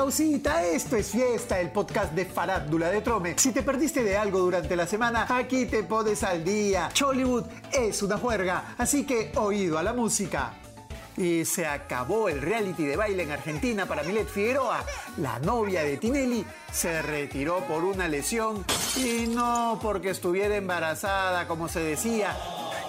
pausita, esto es fiesta, el podcast de Farándula de Trome. Si te perdiste de algo durante la semana, aquí te pones al día. Chollywood es una juerga, así que oído a la música. Y se acabó el reality de baile en Argentina para Milet Figueroa. La novia de Tinelli se retiró por una lesión y no porque estuviera embarazada, como se decía,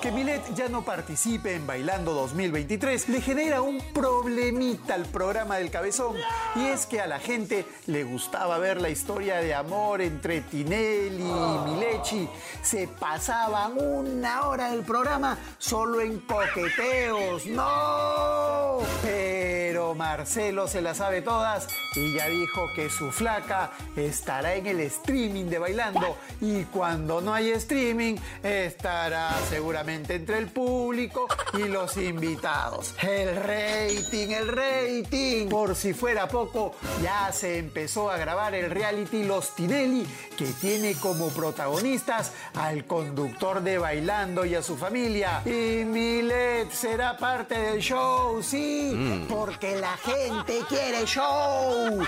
que Milet ya no participe en Bailando 2023 le genera un problemita al programa del Cabezón. Y es que a la gente le gustaba ver la historia de amor entre Tinelli y Milechi. Se pasaban una hora del programa solo en coqueteos. ¡No! Pero Marcelo se la sabe todas y ya dijo que su flaca estará en el streaming de Bailando. Y cuando no hay streaming, estará seguramente entre el público y los invitados. El rating, el rating. Por si fuera poco, ya se empezó a grabar el reality Los Tinelli, que tiene como protagonistas al conductor de Bailando y a su familia. Y Milet será parte del show, sí, mm. porque la gente quiere show.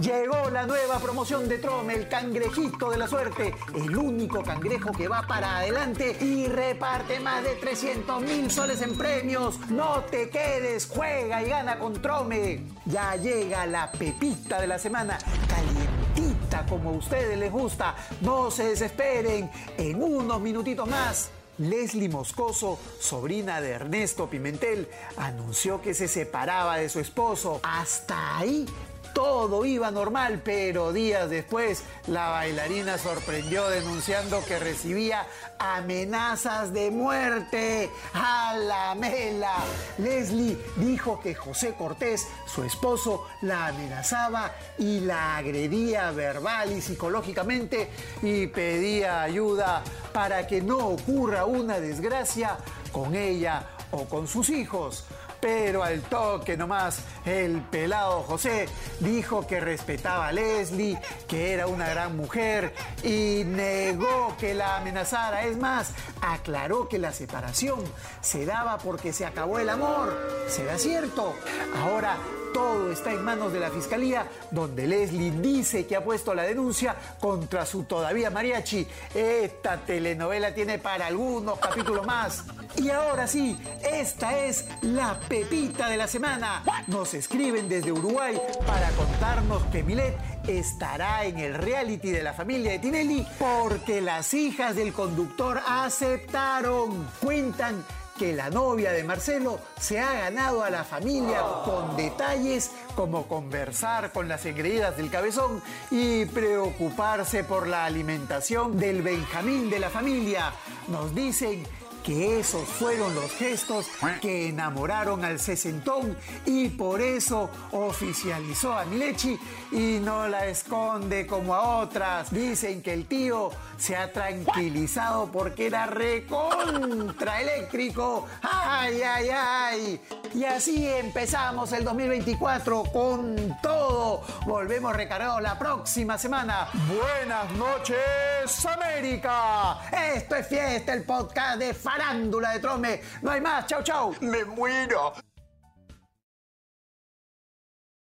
Llegó la nueva promoción de Trom, el cangrejito de la suerte, el único cangrejo que va para adelante y reparte más de 300 mil soles en premios. No te quedes, juega y gana con Trome. Ya llega la pepita de la semana, calientita como a ustedes les gusta. No se desesperen, en unos minutitos más. Leslie Moscoso, sobrina de Ernesto Pimentel, anunció que se separaba de su esposo. Hasta ahí todo iba normal, pero días después la bailarina sorprendió denunciando que recibía amenazas de muerte. ¡A la mela! Leslie dijo que José Cortés, su esposo, la amenazaba y la agredía verbal y psicológicamente y pedía ayuda para que no ocurra una desgracia con ella o con sus hijos. Pero al toque nomás, el pelado José dijo que respetaba a Leslie, que era una gran mujer y negó que la amenazara. Es más, aclaró que la separación se daba porque se acabó el amor. ¿Será cierto? Ahora todo está en manos de la fiscalía, donde Leslie dice que ha puesto la denuncia contra su todavía mariachi. Esta telenovela tiene para algunos capítulos más. Y ahora sí, esta es la pepita de la semana. Nos escriben desde Uruguay para contarnos que Milet estará en el reality de la familia de Tinelli porque las hijas del conductor aceptaron. Cuentan que la novia de Marcelo se ha ganado a la familia con detalles como conversar con las engreídas del cabezón y preocuparse por la alimentación del Benjamín de la familia. Nos dicen que esos fueron los gestos que enamoraron al sesentón y por eso oficializó a Milechi y no la esconde como a otras. Dicen que el tío se ha tranquilizado porque era recontra eléctrico. ¡Ay, ay, ay! Y así empezamos el 2024 con todo. Volvemos recargados la próxima semana. Buenas noches, América. Esto es Fiesta, el podcast de farándula de Trome. No hay más. Chau, chau. Me muero.